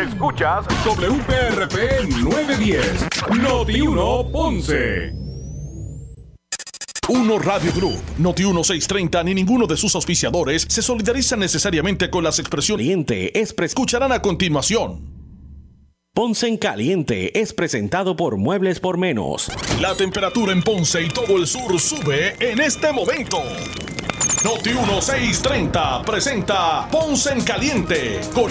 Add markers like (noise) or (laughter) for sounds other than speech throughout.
Escuchas WPRP 910, Noti 1 Ponce. 1 Radio Group, Noti 1630 ni ninguno de sus auspiciadores se solidariza necesariamente con las expresiones. Caliente es Escucharán a continuación. Ponce en Caliente es presentado por Muebles por Menos. La temperatura en Ponce y todo el sur sube en este momento. Noti 1630 presenta Ponce en Caliente con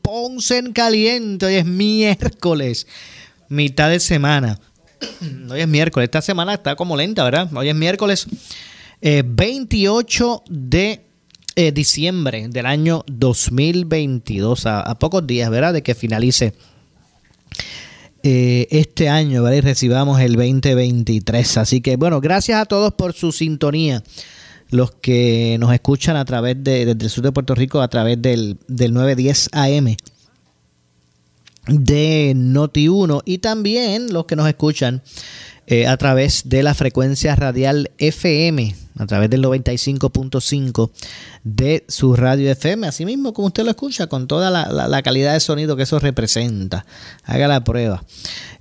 Ponce en Caliente. Hoy es miércoles, mitad de semana. Hoy es miércoles. Esta semana está como lenta, ¿verdad? Hoy es miércoles 28 eh, de eh, diciembre del año 2022. A, pocos días, ¿verdad? De que finalice eh, este año, ¿verdad? Y recibamos el 2023. Así que, bueno, gracias a todos por su sintonía. Los que nos escuchan a través de, desde el sur de Puerto Rico, a través del, del 910 AM de Noti1 y también los que nos escuchan eh, a través de la frecuencia radial FM, a través del 95.5 de su radio FM, así mismo como usted lo escucha, con toda la, calidad de sonido que eso representa. Haga la prueba.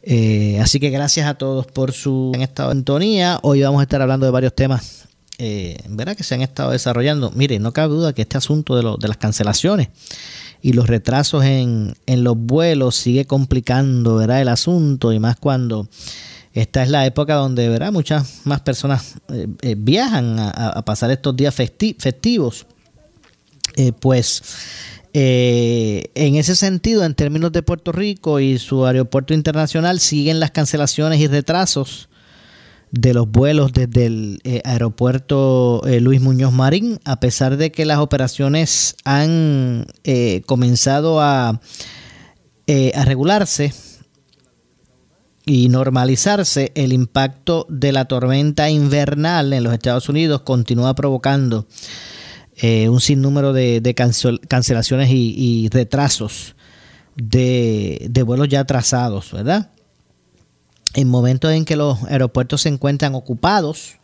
Eh, así que gracias a todos por su en esta sintonía. Hoy vamos a estar hablando de varios temas eh, que se han estado desarrollando. Mire, no cabe duda que este asunto de, las cancelaciones y los retrasos en, los vuelos sigue complicando el asunto y más cuando esta es la época donde muchas más personas eh, eh, viajan a, pasar estos días festivos. Eh, pues en ese sentido, en términos de Puerto Rico y su aeropuerto internacional, siguen las cancelaciones y retrasos de los vuelos desde el eh, aeropuerto eh, Luis Muñoz Marín, a pesar de que las operaciones han eh, comenzado a, a regularse y normalizarse, el impacto de la tormenta invernal en los Estados Unidos continúa provocando un sinnúmero de, de cancelaciones y, retrasos de, de vuelos ya atrasados, ¿verdad? En momentos en que los aeropuertos se encuentran ocupados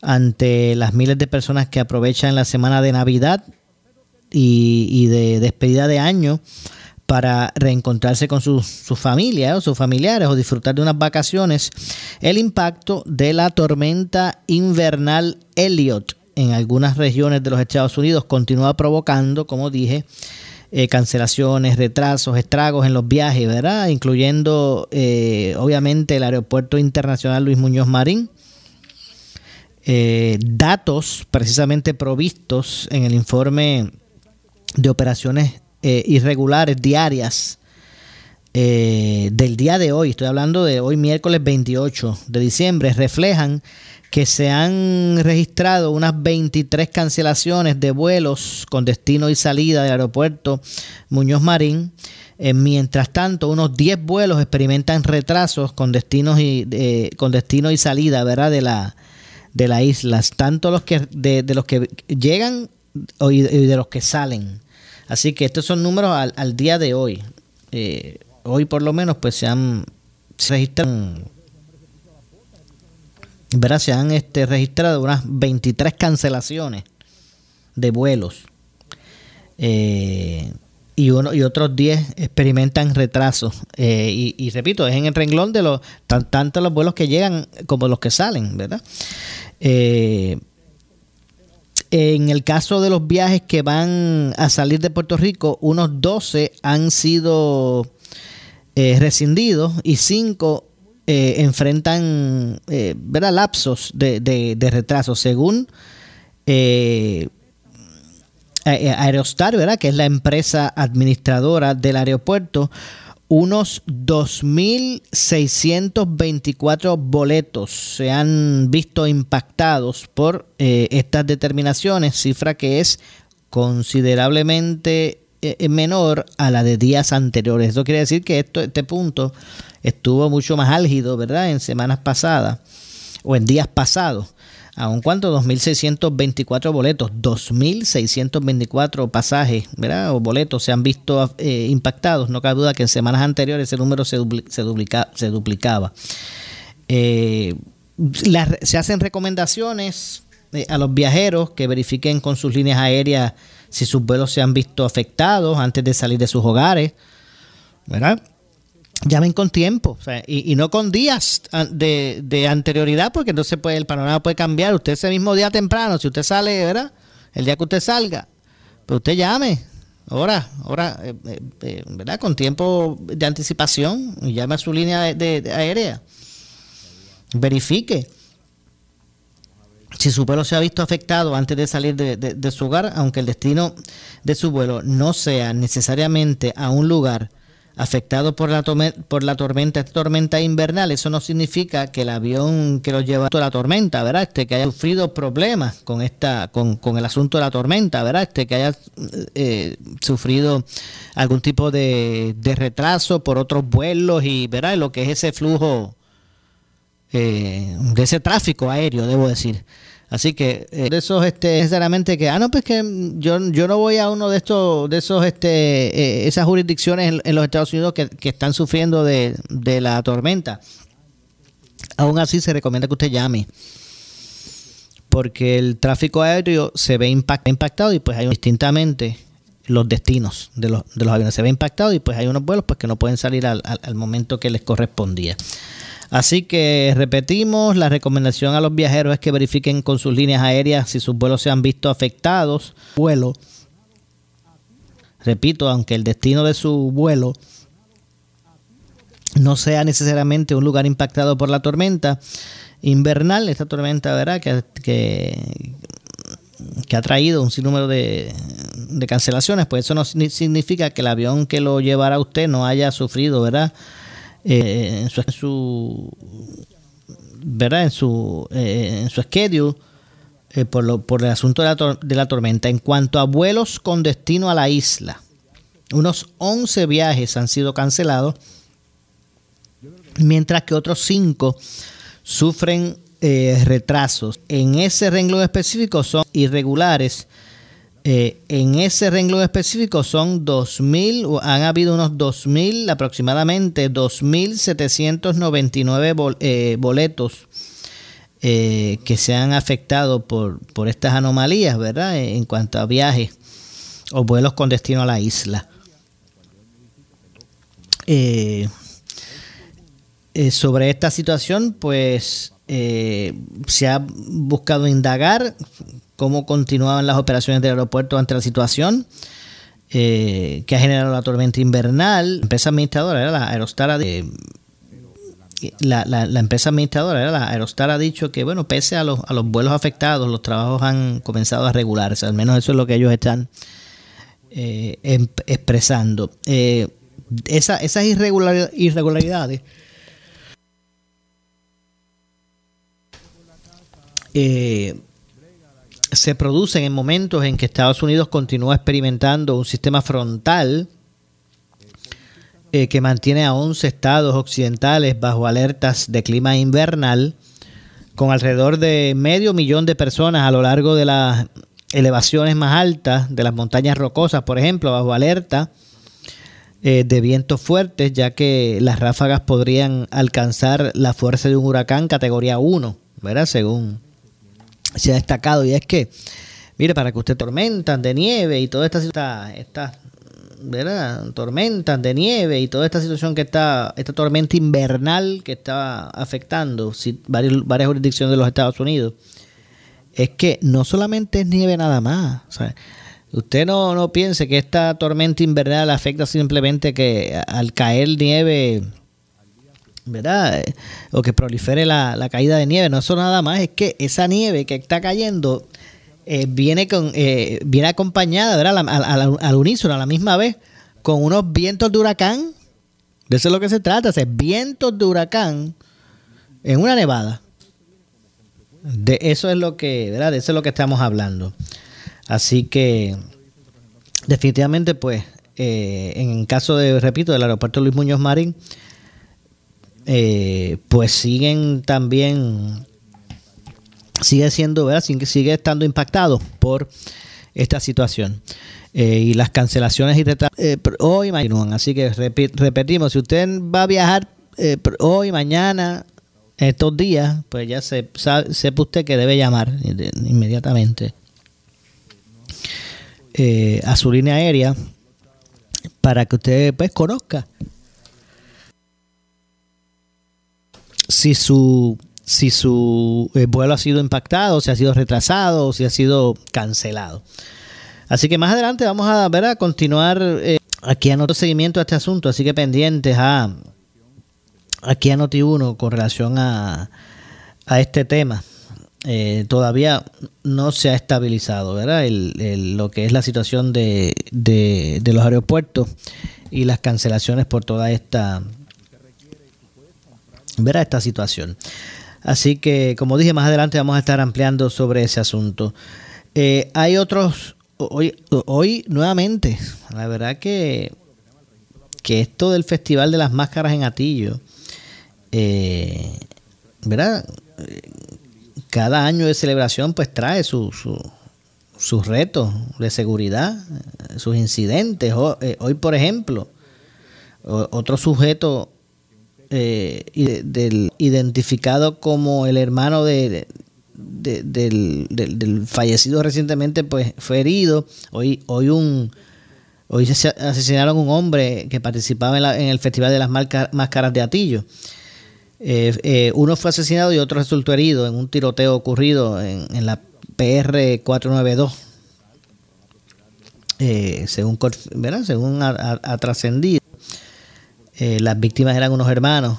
ante las miles de personas que aprovechan la semana de Navidad y, de despedida de año para reencontrarse con sus su familias o sus familiares o disfrutar de unas vacaciones, el impacto de la tormenta invernal Elliot en algunas regiones de los Estados Unidos continúa provocando, como dije, eh, cancelaciones, retrasos, estragos en los viajes, ¿verdad? Incluyendo eh, obviamente el Aeropuerto Internacional Luis Muñoz Marín. Eh, datos precisamente provistos en el informe de operaciones irregulares diarias del día de hoy, estoy hablando de hoy miércoles 28 de diciembre, reflejan que se han registrado unas 23 cancelaciones de vuelos con destino y salida del aeropuerto Muñoz Marín. Eh, mientras tanto, unos 10 vuelos experimentan retrasos con destinos y con destino y salida, ¿verdad? De la de las islas, tanto los que de, los que llegan y de, los que salen. Así que estos son números al, día de hoy. Eh, hoy por lo menos pues se han registrado se han este, registrado unas 23 cancelaciones de vuelos. Eh, y, uno, y otros 10 experimentan retrasos. Eh, y, repito, es en el renglón de los tanto los vuelos que llegan como los que salen, ¿verdad? Eh, en el caso de los viajes que van a salir de Puerto Rico, unos 12 han sido rescindidos y 5 eh, enfrentan eh, lapsos de, de, retraso. Según eh, Aerostar, ¿verdad? que es la empresa administradora del aeropuerto, unos 2.624 boletos se han visto impactados por estas determinaciones, cifra que es considerablemente eh, menor a la de días anteriores. Eso quiere decir que esto, este punto estuvo mucho más álgido, ¿verdad? En semanas pasadas o en días pasados. Aun cuando 2.624 boletos, 2.624 pasajes, ¿verdad? O boletos se han visto eh, impactados. No cabe duda que en semanas anteriores ese número se, se, duplicaba. Eh, se hacen recomendaciones eh, a los viajeros que verifiquen con sus líneas aéreas si sus vuelos se han visto afectados antes de salir de sus hogares. ¿Verdad? llamen con tiempo y, no con días de, anterioridad porque entonces puede, el panorama puede cambiar. Usted ese mismo día temprano, si usted sale, ¿verdad? El día que usted salga, pues usted llame. Ahora, ahora, eh, eh, eh, ¿verdad? Con tiempo de anticipación llame a su línea de, aérea. Verifique si su vuelo se ha visto afectado antes de salir de su hogar, aunque el destino de su vuelo no sea necesariamente a un lugar afectado por la, por la tormenta, tormenta invernal, eso no significa que el avión que lo lleva a la tormenta, ¿verdad? Este, que haya sufrido problemas con esta, con, con el asunto de la tormenta, ¿verdad? Este, que haya eh, sufrido algún tipo de, de, retraso por otros vuelos y, ¿verdad? Lo que es ese flujo eh, de ese tráfico aéreo, debo decir. Así que eh, de esos, este, sinceramente que, ah, no, pues que yo, yo no voy a uno de estos, de esos, este, eh, esas jurisdicciones en, los Estados Unidos que, están sufriendo de, la tormenta. Aún así se recomienda que usted llame. Porque el tráfico aéreo se ve impactado y pues hay distintamente los destinos de los, de los aviones se ve impactado y pues hay unos vuelos pues que no pueden salir al, al momento que les correspondía. Así que repetimos, la recomendación a los viajeros es que verifiquen con sus líneas aéreas si sus vuelos se han visto afectados. Vuelo. Repito, aunque el destino de su vuelo no sea necesariamente un lugar impactado por la tormenta invernal, esta tormenta, ¿verdad? Que, que, ha traído un sinnúmero de, de cancelaciones, pues eso no significa que el avión que lo llevará a usted no haya sufrido, ¿verdad? Eh, en, su, ¿verdad? en su eh, en su schedule eh, por, lo, por el asunto de la, de la tormenta. En cuanto a vuelos con destino a la isla, unos 11 viajes han sido cancelados, mientras que otros 5 sufren retrasos. En ese renglón específico son irregulares eh, en ese renglón específico son 2.000, han habido unos 2.000, aproximadamente 2.799 eh, boletos eh, que se han afectado por, por estas anomalías, ¿verdad? En cuanto a viajes o vuelos con destino a la isla. sobre esta situación, pues se ha buscado indagar cómo continuaban las operaciones del aeropuerto ante la situación eh, que ha generado la tormenta invernal. La empresa administradora era la Aerostar de, la, la, empresa administradora era la Aerostar ha dicho que bueno pese a los, a los vuelos afectados los trabajos han comenzado a regularse. Al menos eso es lo que ellos están eh, em, expresando. Eh, esa, esas irregularidades eh, se producen en momentos en que Estados Unidos continúa experimentando un sistema frontal eh, que mantiene a 11 estados occidentales bajo alertas de clima invernal, con alrededor de medio millón de personas a lo largo de las elevaciones más altas de las montañas rocosas, por ejemplo, bajo alerta eh, de vientos fuertes, ya que las ráfagas podrían alcanzar la fuerza de un huracán categoría 1, ¿verdad? Según se ha destacado y es que, mire, para que usted tormentan de nieve y toda esta, esta ¿verdad? tormentas de nieve y toda esta situación que está, esta tormenta invernal que está afectando varias, jurisdicciones de los Estados Unidos, es que no solamente es nieve nada más. usted no, no piense que esta tormenta invernal afecta simplemente que al caer nieve ¿verdad? O que prolifere la, caída de nieve. No eso nada más, es que esa nieve que está cayendo eh, viene, con, eh, viene acompañada, ¿verdad? Al, unísono, a la misma vez, con unos vientos de huracán. De eso es lo que se trata, es vientos de huracán en una nevada. De eso es lo que, ¿verdad? Eso es lo que estamos hablando. Así que definitivamente pues eh, en caso de, repito, del aeropuerto Luis Muñoz Marín, eh, pues siguen también, sigue siendo, ¿verdad? Sigue, estando impactado por esta situación. y las cancelaciones y retrasos hoy mañana. Así que repetimos, si usted va a viajar hoy, mañana, estos días, pues ya se, sepa usted que debe llamar inmediatamente eh, a su línea aérea para que usted pues conozca si su si su eh, vuelo ha sido impactado, si ha sido retrasado, si ha sido cancelado. Así que más adelante vamos a ver a continuar eh, aquí a otro seguimiento a este asunto, así que pendientes a aquí a Noti1 con relación a, a este tema. Eh, todavía no se ha estabilizado, ¿verdad? El, lo que es la situación de, de, los aeropuertos y las cancelaciones por toda esta, ¿verdad? esta situación. Así que, como dije, más adelante vamos a estar ampliando sobre ese asunto. Eh, hay otros, hoy, hoy nuevamente, la verdad que, que esto del Festival de las Máscaras en Atillo, eh, ¿verdad? cada año de celebración pues trae sus retos de seguridad, sus incidentes. Eh, hoy, por ejemplo, otro sujeto eh, identificado como el hermano de, del, fallecido recientemente pues fue herido. Hoy, hoy un hoy se asesinaron un hombre que participaba en, en el Festival de las Máscaras de Atillo. Eh, eh, uno fue asesinado y otro resultó herido en un tiroteo ocurrido en, la PR 492. Eh, según según ha, trascendido, las víctimas eran unos hermanos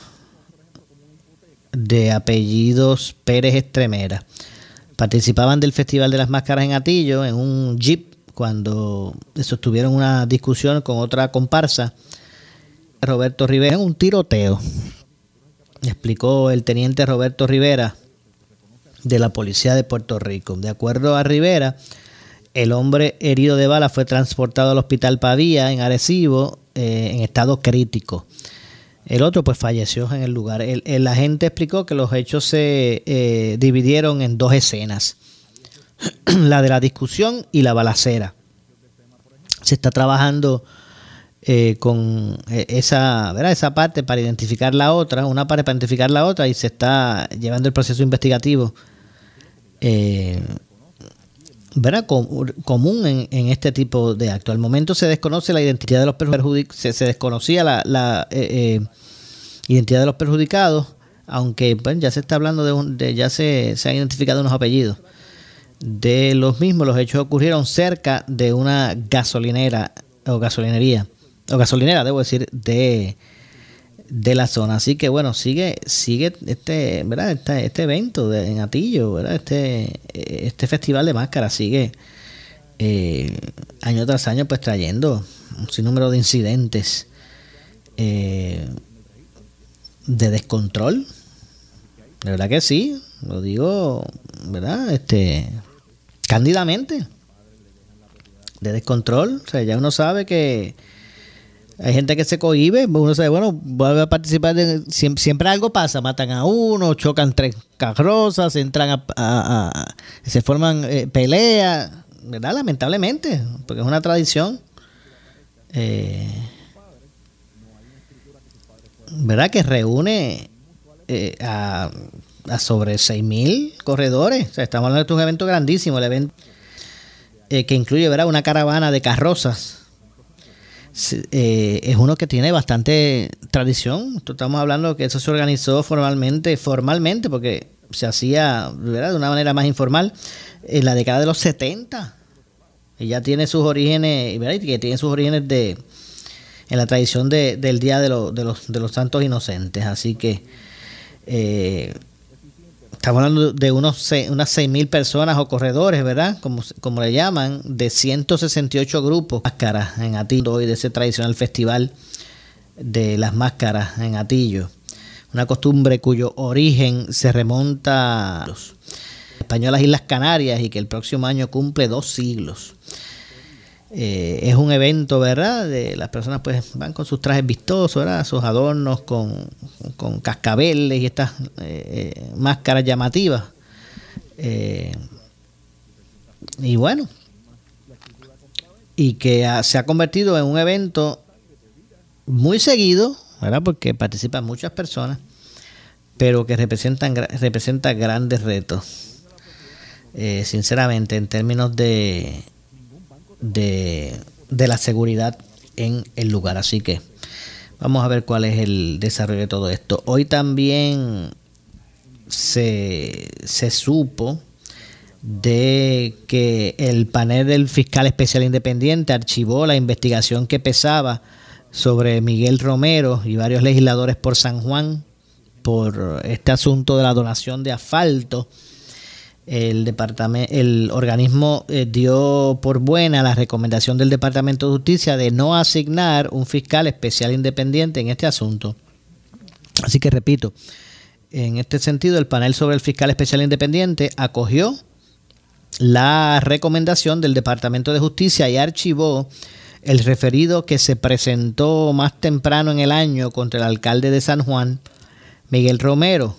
de apellidos Pérez Estremera. Participaban del Festival de las Máscaras en Atillo en un jeep cuando sostuvieron una discusión con otra comparsa, Roberto Rivera, en un tiroteo explicó el teniente Roberto Rivera de la Policía de Puerto Rico. De acuerdo a Rivera, el hombre herido de bala fue transportado al hospital Pavía en Arecibo eh, en estado crítico. El otro pues falleció en el lugar. El, agente explicó que los hechos se eh, dividieron en dos escenas. (clears throat) la de la discusión y la balacera. Se está trabajando eh, con esa, ¿verdad? esa parte para identificar la otra, una parte para identificar la otra y se está llevando el proceso investigativo ¿verdad? común en, en, este tipo de actos. Al momento se desconoce la identidad de los perjudicados, se, desconocía la, la identidad de los perjudicados, aunque pues, ya se está hablando de, de ya se, se han identificado unos apellidos de los mismos. Los hechos ocurrieron cerca de una gasolinera o gasolinería o gasolinera, debo decir, de, de la zona. Así que bueno, sigue, sigue este, ¿verdad? Este, este evento de, en Atillo, ¿verdad? Este, este festival de máscaras sigue eh, año tras año pues trayendo un sinnúmero de incidentes eh, de descontrol. De verdad que sí, lo digo, ¿verdad? Este, cándidamente. De descontrol. O sea, ya uno sabe que hay gente que se cohibe, uno sabe, bueno, vuelve a participar, de, siempre, algo pasa, matan a uno, chocan tres carrozas, entran a, se forman eh, peleas, ¿verdad? Lamentablemente, porque es una tradición, eh, ¿verdad? Que reúne eh, a, a, sobre 6.000 corredores, o sea, estamos hablando de un evento grandísimo, el evento que incluye, ¿verdad? Una caravana de carrozas eh, es uno que tiene bastante tradición. Estamos hablando que eso se organizó formalmente, formalmente, porque se hacía ¿verdad? de una manera más informal en la década de los 70. Y ya tiene sus orígenes, ¿verdad? que tiene sus orígenes de en la tradición de, del Día de, de, los, de los Santos Inocentes. Así que eh, Estamos hablando de unos unas 6.000 personas o corredores, ¿verdad? Como, como le llaman, de 168 grupos máscaras en Atillo hoy de ese tradicional festival de las máscaras en Atillo. Una costumbre cuyo origen se remonta a los españolas Islas Canarias y que el próximo año cumple dos siglos. Eh, es un evento, ¿verdad? De, las personas pues van con sus trajes vistosos, ¿verdad? Sus adornos con, con cascabeles y estas eh, máscaras llamativas. y bueno, y que se ha convertido en un evento muy seguido, ¿verdad? Porque participan muchas personas, pero que representan representa grandes retos. sinceramente, en términos de de, la seguridad en el lugar. Así que vamos a ver cuál es el desarrollo de todo esto. Hoy también se, se supo de que el panel del fiscal especial independiente archivó la investigación que pesaba sobre Miguel Romero y varios legisladores por San Juan por este asunto de la donación de asfalto el, departamento, el organismo eh, dio por buena la recomendación del Departamento de Justicia de no asignar un fiscal especial independiente en este asunto. Así que repito, en este sentido, el panel sobre el fiscal especial independiente acogió la recomendación del Departamento de Justicia y archivó el referido que se presentó más temprano en el año contra el alcalde de San Juan, Miguel Romero,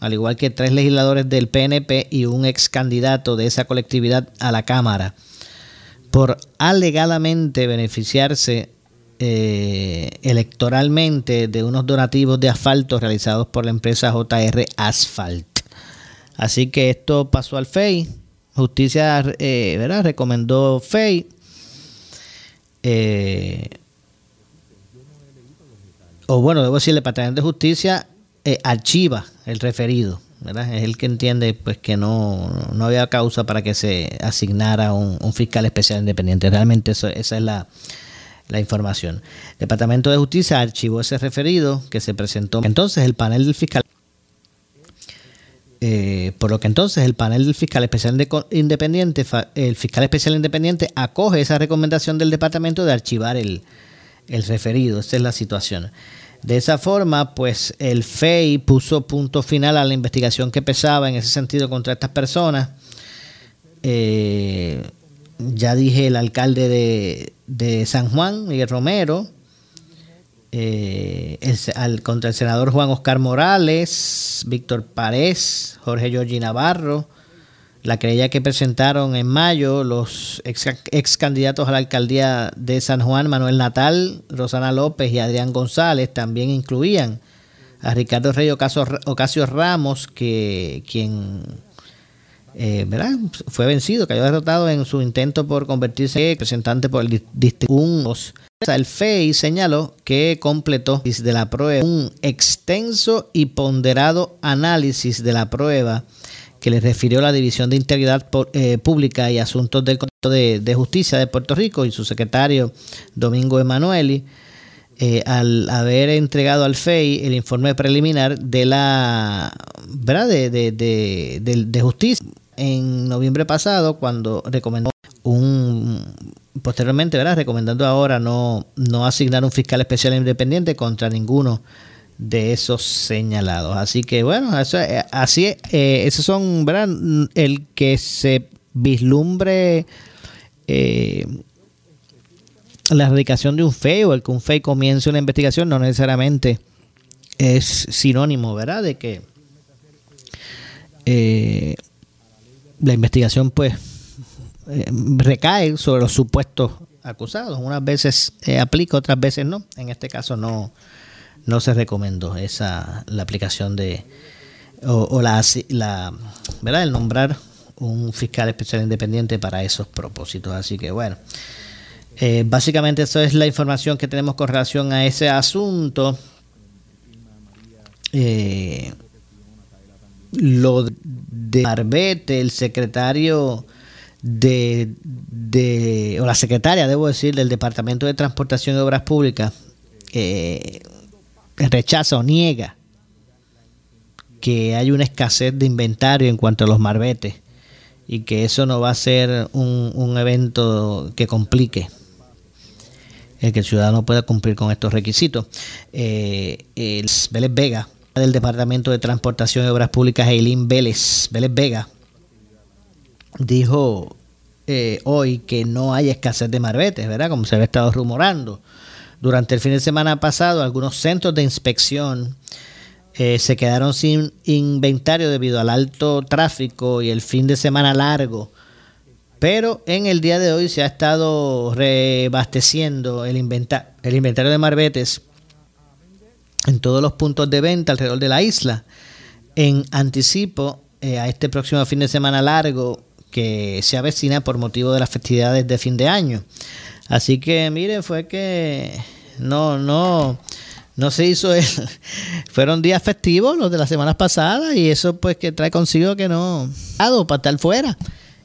al igual que tres legisladores del PNP y un ex candidato de esa colectividad a la Cámara, por alegadamente beneficiarse eh, electoralmente de unos donativos de asfalto realizados por la empresa JR Asphalt. Así que esto pasó al FEI. Justicia eh, ¿verdad? recomendó FEI. Eh, o bueno, debo decir, el Departamento de Justicia eh, archiva el referido. ¿verdad? Es el que entiende pues que no, había causa para que se asignara un, fiscal especial independiente. Realmente eso, esa es la, información. El Departamento de Justicia archivó ese referido que se presentó. Entonces el panel del fiscal... Eh, por lo que entonces el panel del fiscal especial independiente, el fiscal especial independiente acoge esa recomendación del departamento de archivar el, el referido. Esa es la situación. De esa forma, pues el FEI puso punto final a la investigación que pesaba en ese sentido contra estas personas. Eh, ya dije el alcalde de, San Juan, Miguel Romero, eh, contra el senador Juan Oscar Morales, Víctor Párez, Jorge Giorgi Navarro, la querella que presentaron en mayo los ex, candidatos a la alcaldía de San Juan, Manuel Natal, Rosana López y Adrián González, también incluían a Ricardo Rey Ocasio, Ramos, que quien eh, fue vencido, cayó derrotado en su intento por convertirse en representante por el distrito. El FEI señaló que completó de la prueba un extenso y ponderado análisis de la prueba que le refirió la División de Integridad eh, Pública y Asuntos del Consejo de, Justicia de Puerto Rico y su secretario Domingo Emanueli, eh, al haber entregado al FEI el informe preliminar de la ¿verdad? De, de, justicia en noviembre pasado cuando recomendó un posteriormente ¿verdad? recomendando ahora no, no asignar un fiscal especial independiente contra ninguno de esos señalados. Así que bueno, eso, eh, así eh, esos son, ¿verdad? El que se vislumbre eh, la erradicación de un FEI o el que un FEI comience una investigación no necesariamente es sinónimo, ¿verdad? De que la investigación pues recae sobre los supuestos acusados. Unas veces aplica, otras veces no. En este caso no, no se recomendó esa la aplicación de o, la, verdad el nombrar un fiscal especial independiente para esos propósitos. Así que bueno eh, básicamente eso es la información que tenemos con relación a ese asunto. Eh, lo de Arbete el secretario de, de, o la secretaria, debo decir, del Departamento de Transportación y Obras Públicas, eh, rechaza o niega que hay una escasez de inventario en cuanto a los marbetes y que eso no va a ser un, evento que complique el que el ciudadano pueda cumplir con estos requisitos. Eh, el Vélez Vega, del Departamento de Transportación y Obras Públicas, Eileen Vélez, Vélez Vega, dijo eh, hoy que no hay escasez de marbetes, ¿verdad? Como se había estado rumorando. Durante el fin de semana pasado, algunos centros de inspección eh, se quedaron sin inventario debido al alto tráfico y el fin de semana largo. Pero en el día de hoy se ha estado rebasteciendo el, el inventario de marbetes en todos los puntos de venta alrededor de la isla. En anticipo eh, a este próximo fin de semana largo que se avecina por motivo de las festividades de fin de año. Así que mire, fue que no, no, no se hizo el, (laughs) fueron días festivos los de las semanas pasadas y eso pues que trae consigo que no para estar fuera.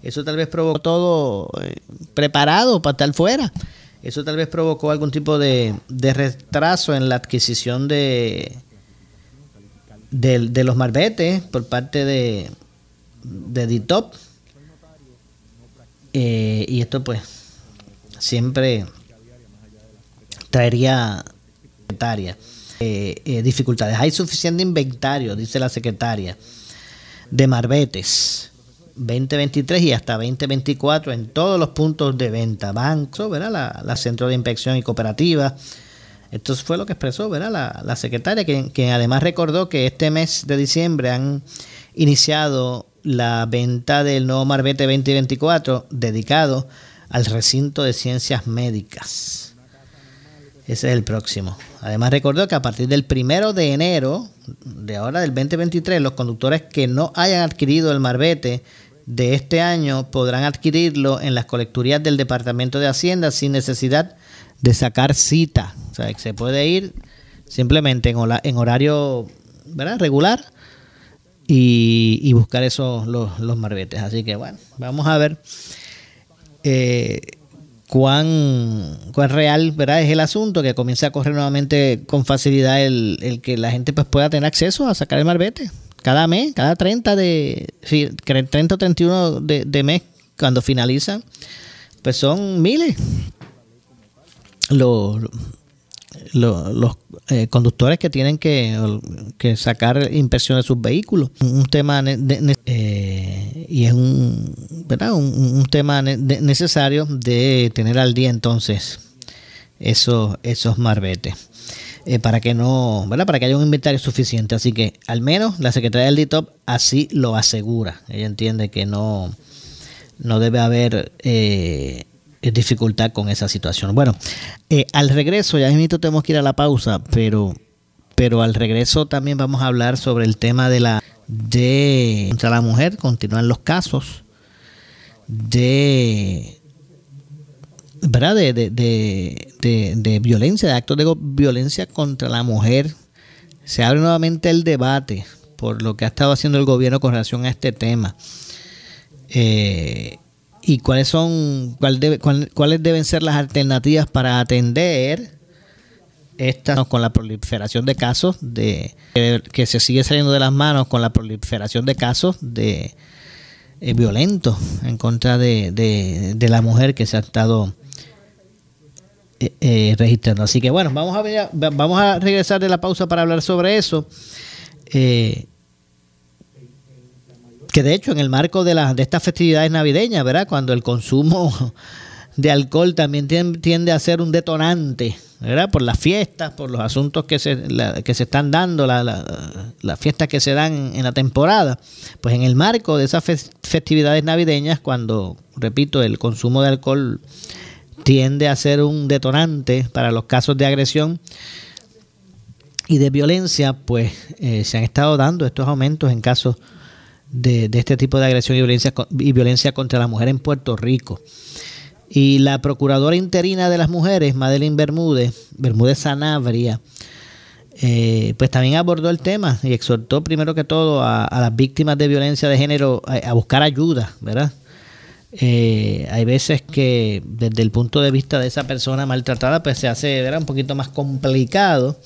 Eso tal vez provocó todo eh, preparado para estar fuera. Eso tal vez provocó algún tipo de, de retraso en la adquisición de, de, los marbetes por parte de, de DITOP. Eh, y esto pues siempre traería eh, eh, dificultades. Hay suficiente inventario, dice la secretaria, de marbetes 2023 y hasta 2024 en todos los puntos de venta, banco, ¿verdad? La, centro de inspección y cooperativa. Esto fue lo que expresó ¿verdad? La, secretaria, que, además recordó que este mes de diciembre han iniciado la venta del nuevo Marbete 2024 dedicado al recinto de ciencias médicas. Ese es el próximo. Además recordó que a partir del primero de enero de ahora del 2023, los conductores que no hayan adquirido el marbete de este año podrán adquirirlo en las colecturías del Departamento de Hacienda sin necesidad de sacar cita. O sea, que se puede ir simplemente en, horario regular y, buscar esos los, los, marbetes. Así que bueno, vamos a ver. Eh, cuán, cuán real ¿verdad? es el asunto, que comience a correr nuevamente con facilidad el, que la gente pues, pueda tener acceso a sacar el marbete. Cada mes, cada 30 de 30 o 31 de, de mes, cuando finalizan, pues son miles los, los, eh, conductores que tienen que, sacar impresión de sus vehículos. Un tema eh, y es un, un, tema necesario de tener al día entonces esos, esos marbetes. Eh, para que no, ¿verdad? Para que haya un inventario suficiente. Así que al menos la Secretaría del DITOP así lo asegura. Ella entiende que no, no debe haber dificultad con esa situación. Bueno, eh, al regreso, ya mismo tenemos que ir a la pausa, pero, pero al regreso también vamos a hablar sobre el tema de la de contra la mujer, continúan los casos de ¿verdad? De, de, de, de, violencia, de actos de violencia contra la mujer. Se abre nuevamente el debate por lo que ha estado haciendo el gobierno con relación a este tema. Eh, y cuáles son cuáles deben ser las alternativas para atender esta con la proliferación de casos de que se sigue saliendo de las manos con la proliferación de casos de eh, violentos en contra de, la mujer que se ha estado eh, eh, registrando así que bueno vamos a ver, vamos a regresar de la pausa para hablar sobre eso que de hecho en el marco de, de estas festividades navideñas, ¿verdad? Cuando el consumo (laughs) de alcohol también tiende a ser un detonante, Por las fiestas, por los asuntos que se, que se están dando, las fiestas que se dan en la temporada. Pues en el marco de esas festividades navideñas, cuando, repito, el consumo de alcohol tiende a ser un detonante para los casos de agresión y de violencia, pues eh, se han estado dando estos aumentos en casos de, este tipo de agresión y violencia, y violencia contra la mujer en Puerto Rico. Y la procuradora interina de las mujeres, Madeline Bermúdez, Bermúdez Sanabria, eh, pues también abordó el tema y exhortó primero que todo a, las víctimas de violencia de género a, buscar ayuda, ¿verdad? Eh, hay veces que desde el punto de vista de esa persona maltratada, pues se hace ¿verdad? un poquito más complicado,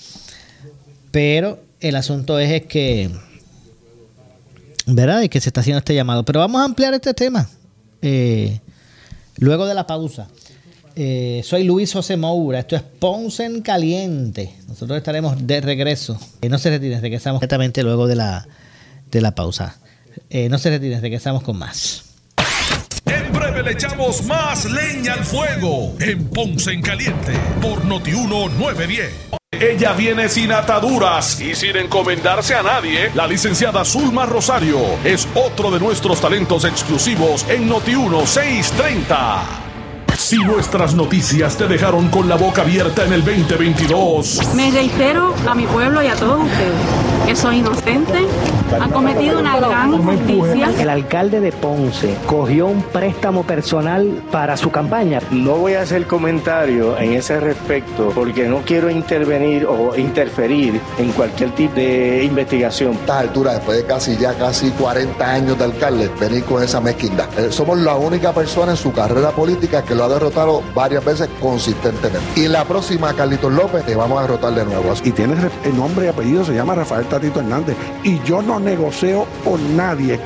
pero el asunto es, es que ¿verdad? Y que se está haciendo este llamado. Pero vamos a ampliar este tema eh, luego de la pausa. Eh, soy Luis José Moura, esto es Ponce en Caliente. Nosotros estaremos de regreso. Eh, no se retiren, regresamos directamente luego de la, de la pausa. no se retiren, regresamos con más. Breve le echamos más leña al fuego en Ponce en Caliente por Notiuno 910. Ella viene sin ataduras y sin encomendarse a nadie. La licenciada Zulma Rosario es otro de nuestros talentos exclusivos en Noti1 630. Si nuestras noticias te dejaron con la boca abierta en el 2022, Me reitero a mi pueblo y a todos ustedes que soy inocente, han cometido una gran injusticia. El alcalde de Ponce cogió un préstamo personal para su campaña. No voy a hacer comentario en ese respecto porque no quiero intervenir o interferir en cualquier tipo de investigación. A estas alturas, después de casi ya casi 40 años de alcalde, venir con esa mezquindad. Eh, somos la única persona en su carrera política que lo ha derrotado varias veces consistentemente. Y en la próxima, Carlitos López, te vamos a derrotar de nuevo. Y tiene el nombre y apellido, se llama Rafael Hernández. Y yo no negocio con nadie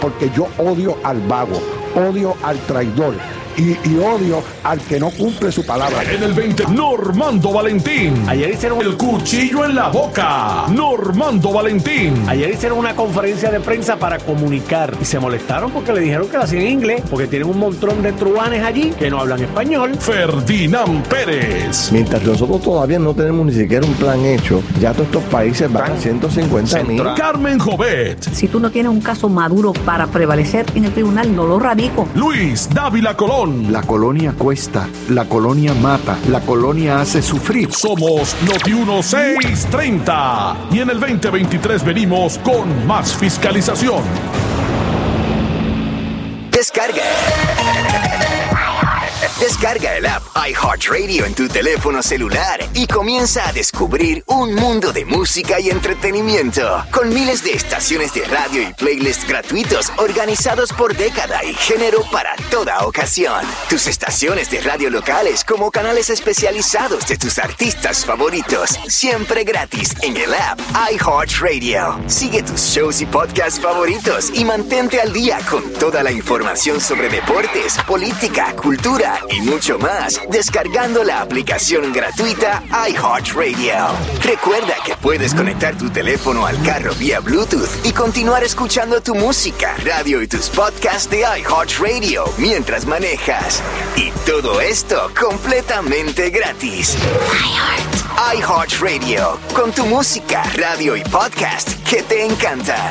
porque yo odio al vago, odio al traidor. Y, y odio al que no cumple su palabra. en el 20, Normando Valentín. Ayer hicieron El cuchillo en la boca. Normando Valentín. Ayer hicieron una conferencia de prensa para comunicar y se molestaron porque le dijeron que lo hacían en inglés, porque tienen un montón de truanes allí que no hablan español. Ferdinand Pérez. Mientras nosotros todavía no tenemos ni siquiera un plan hecho, ya todos estos países van a 150 mil. Carmen Jovet. Si tú no tienes un caso maduro para prevalecer en el tribunal, no lo radico. Luis Dávila Colón. La colonia cuesta, la colonia mata, la colonia hace sufrir. Somos Noti 1630 y en el 2023 venimos con más fiscalización. Descarga. Descarga el app iHeartRadio en tu teléfono celular y comienza a descubrir un mundo de música y entretenimiento con miles de estaciones de radio y playlists gratuitos organizados por década y género para toda ocasión. Tus estaciones de radio locales como canales especializados de tus artistas favoritos, siempre gratis en el app iHeartRadio. Sigue tus shows y podcasts favoritos y mantente al día con toda la información sobre deportes, política, cultura y mucho más descargando la aplicación gratuita iHeartRadio. Recuerda que puedes conectar tu teléfono al carro vía Bluetooth y continuar escuchando tu música, radio y tus podcasts de iHeartRadio mientras manejas. Y todo esto completamente gratis. iHeart. iHeartRadio, con tu música, radio y podcast que te encantan.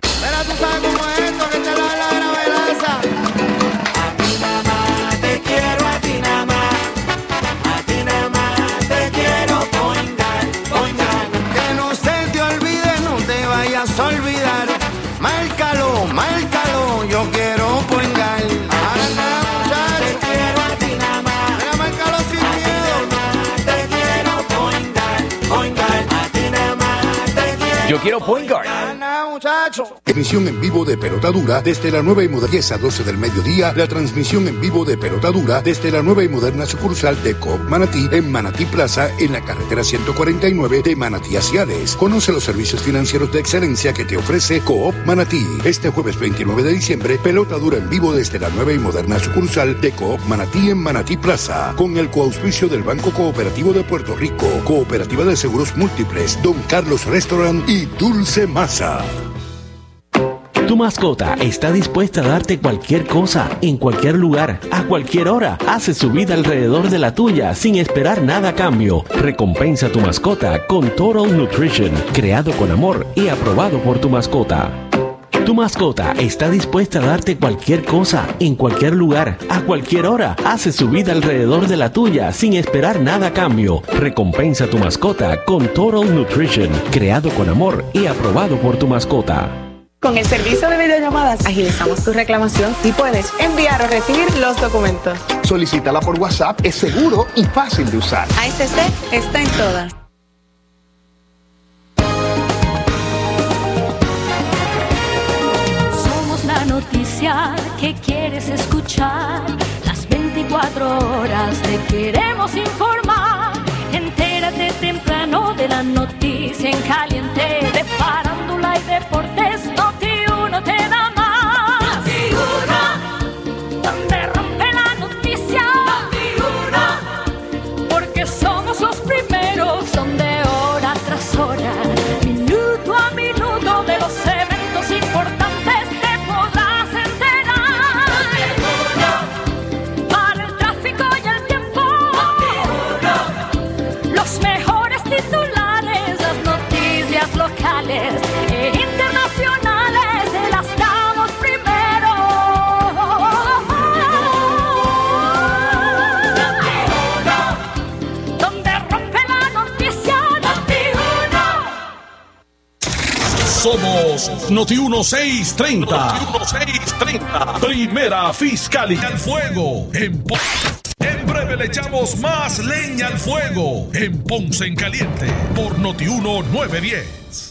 Pero tú sabes cómo es esto, que te la la gravelaza. A ti nada más te quiero, a ti nada más. A ti nada más te quiero poingar. Que no se te olvide, no te vayas a olvidar. Márcalo, márcalo, yo quiero poingar. Muchacho. Emisión en vivo de Pelota Dura desde la nueva y moderna 10 a 12 del mediodía. La transmisión en vivo de Pelota Dura desde la nueva y moderna sucursal de Coop Manatí en Manatí Plaza en la carretera 149 de Manatí a Ciales. Conoce los servicios financieros de excelencia que te ofrece Coop Manatí. Este jueves 29 de diciembre, Pelota Dura en vivo desde la nueva y moderna sucursal de Coop Manatí en Manatí Plaza. Con el coauspicio del Banco Cooperativo de Puerto Rico, Cooperativa de Seguros Múltiples, Don Carlos Restaurant y Dulce Masa. Tu mascota está dispuesta a darte cualquier cosa, en cualquier lugar, a cualquier hora. Hace su vida alrededor de la tuya sin esperar nada cambio. Recompensa a tu mascota con Total Nutrition, creado con amor y aprobado por tu mascota. Tu mascota está dispuesta a darte cualquier cosa, en cualquier lugar, a cualquier hora. Hace su vida alrededor de la tuya sin esperar nada cambio. Recompensa a tu mascota con Total Nutrition, creado con amor y aprobado por tu mascota. Con el servicio de videollamadas agilizamos tu reclamación y puedes enviar o recibir los documentos. Solicítala por WhatsApp, es seguro y fácil de usar. ASC está en todas. Somos especial que quieres escuchar. Las 24 horas te queremos informar. Entérate temprano de la noticia en caliente de farándula y deportes. Somos Noti 1630. Noti 1630. Primera Fiscalía al Fuego. En, en breve le echamos más leña al fuego. En Ponce en Caliente. Por Noti 910.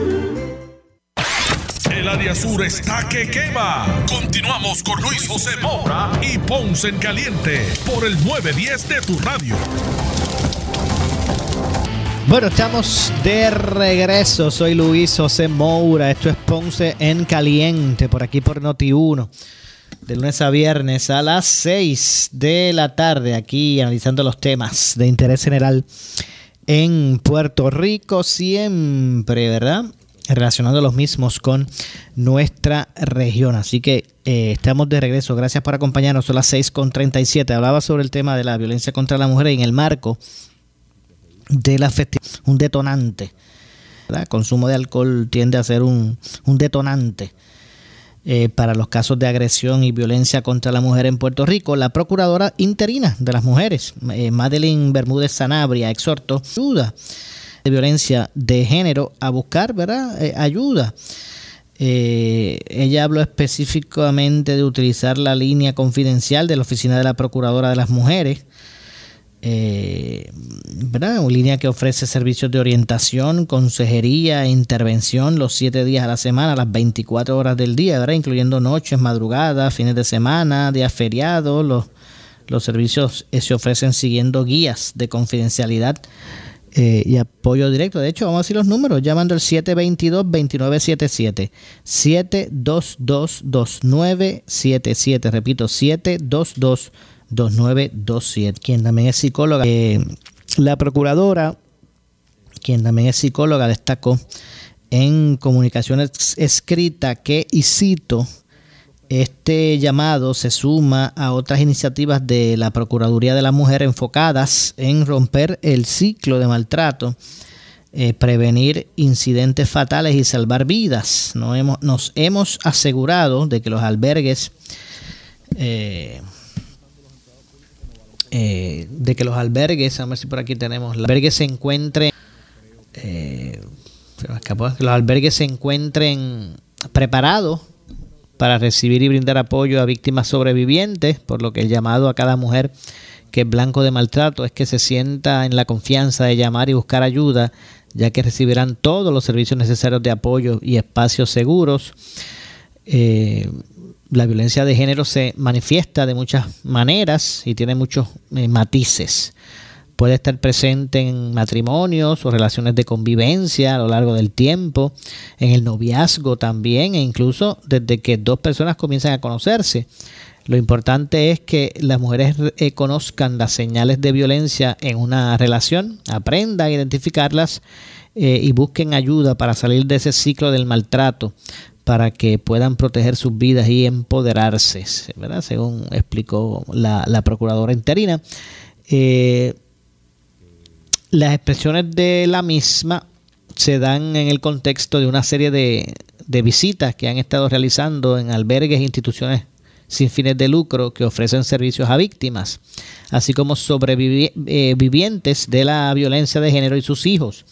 El área sur está que quema. Continuamos con Luis José Moura y Ponce en Caliente. Por el 910 de tu radio. Bueno, estamos de regreso. Soy Luis José Moura. Esto es Ponce en Caliente, por aquí por Noti1. De lunes a viernes a las 6 de la tarde, aquí analizando los temas de interés general en Puerto Rico, siempre, ¿verdad? Relacionando los mismos con nuestra región. Así que eh, estamos de regreso. Gracias por acompañarnos. Son las 6.37. Hablaba sobre el tema de la violencia contra la mujer en el marco de la festividad, un detonante. ¿verdad? Consumo de alcohol tiende a ser un, un detonante eh, para los casos de agresión y violencia contra la mujer en Puerto Rico. La procuradora interina de las mujeres, eh, Madeline Bermúdez Sanabria, exhortó ayuda de violencia de género a buscar ¿verdad? Eh, ayuda. Eh, ella habló específicamente de utilizar la línea confidencial de la Oficina de la Procuradora de las Mujeres eh, ¿verdad? Una línea que ofrece servicios de orientación, consejería e intervención los siete días a la semana, las 24 horas del día, ¿verdad? incluyendo noches, madrugadas, fines de semana, días feriados. Los, los servicios se ofrecen siguiendo guías de confidencialidad eh, y apoyo directo. De hecho, vamos a decir los números, llamando al 722-2977, 722-2977, repito, 722 2927, quien también es psicóloga. Eh, la procuradora, quien también es psicóloga, destacó en comunicaciones escrita que, y cito, este llamado se suma a otras iniciativas de la Procuraduría de la Mujer enfocadas en romper el ciclo de maltrato, eh, prevenir incidentes fatales y salvar vidas. Nos hemos, nos hemos asegurado de que los albergues eh, eh, de que los albergues, a ver si por aquí tenemos, los albergues se encuentren, eh, se escapó, los albergues se encuentren preparados para recibir y brindar apoyo a víctimas sobrevivientes, por lo que el llamado a cada mujer que es blanco de maltrato es que se sienta en la confianza de llamar y buscar ayuda, ya que recibirán todos los servicios necesarios de apoyo y espacios seguros. Eh, la violencia de género se manifiesta de muchas maneras y tiene muchos eh, matices. Puede estar presente en matrimonios o relaciones de convivencia a lo largo del tiempo, en el noviazgo también, e incluso desde que dos personas comienzan a conocerse. Lo importante es que las mujeres eh, conozcan las señales de violencia en una relación, aprendan a identificarlas eh, y busquen ayuda para salir de ese ciclo del maltrato para que puedan proteger sus vidas y empoderarse, ¿verdad? según explicó la, la procuradora interina. Eh, las expresiones de la misma se dan en el contexto de una serie de, visitas que han estado realizando en albergues e instituciones sin fines de lucro que ofrecen servicios a víctimas, así como sobrevivientes de la violencia de género y sus hijos.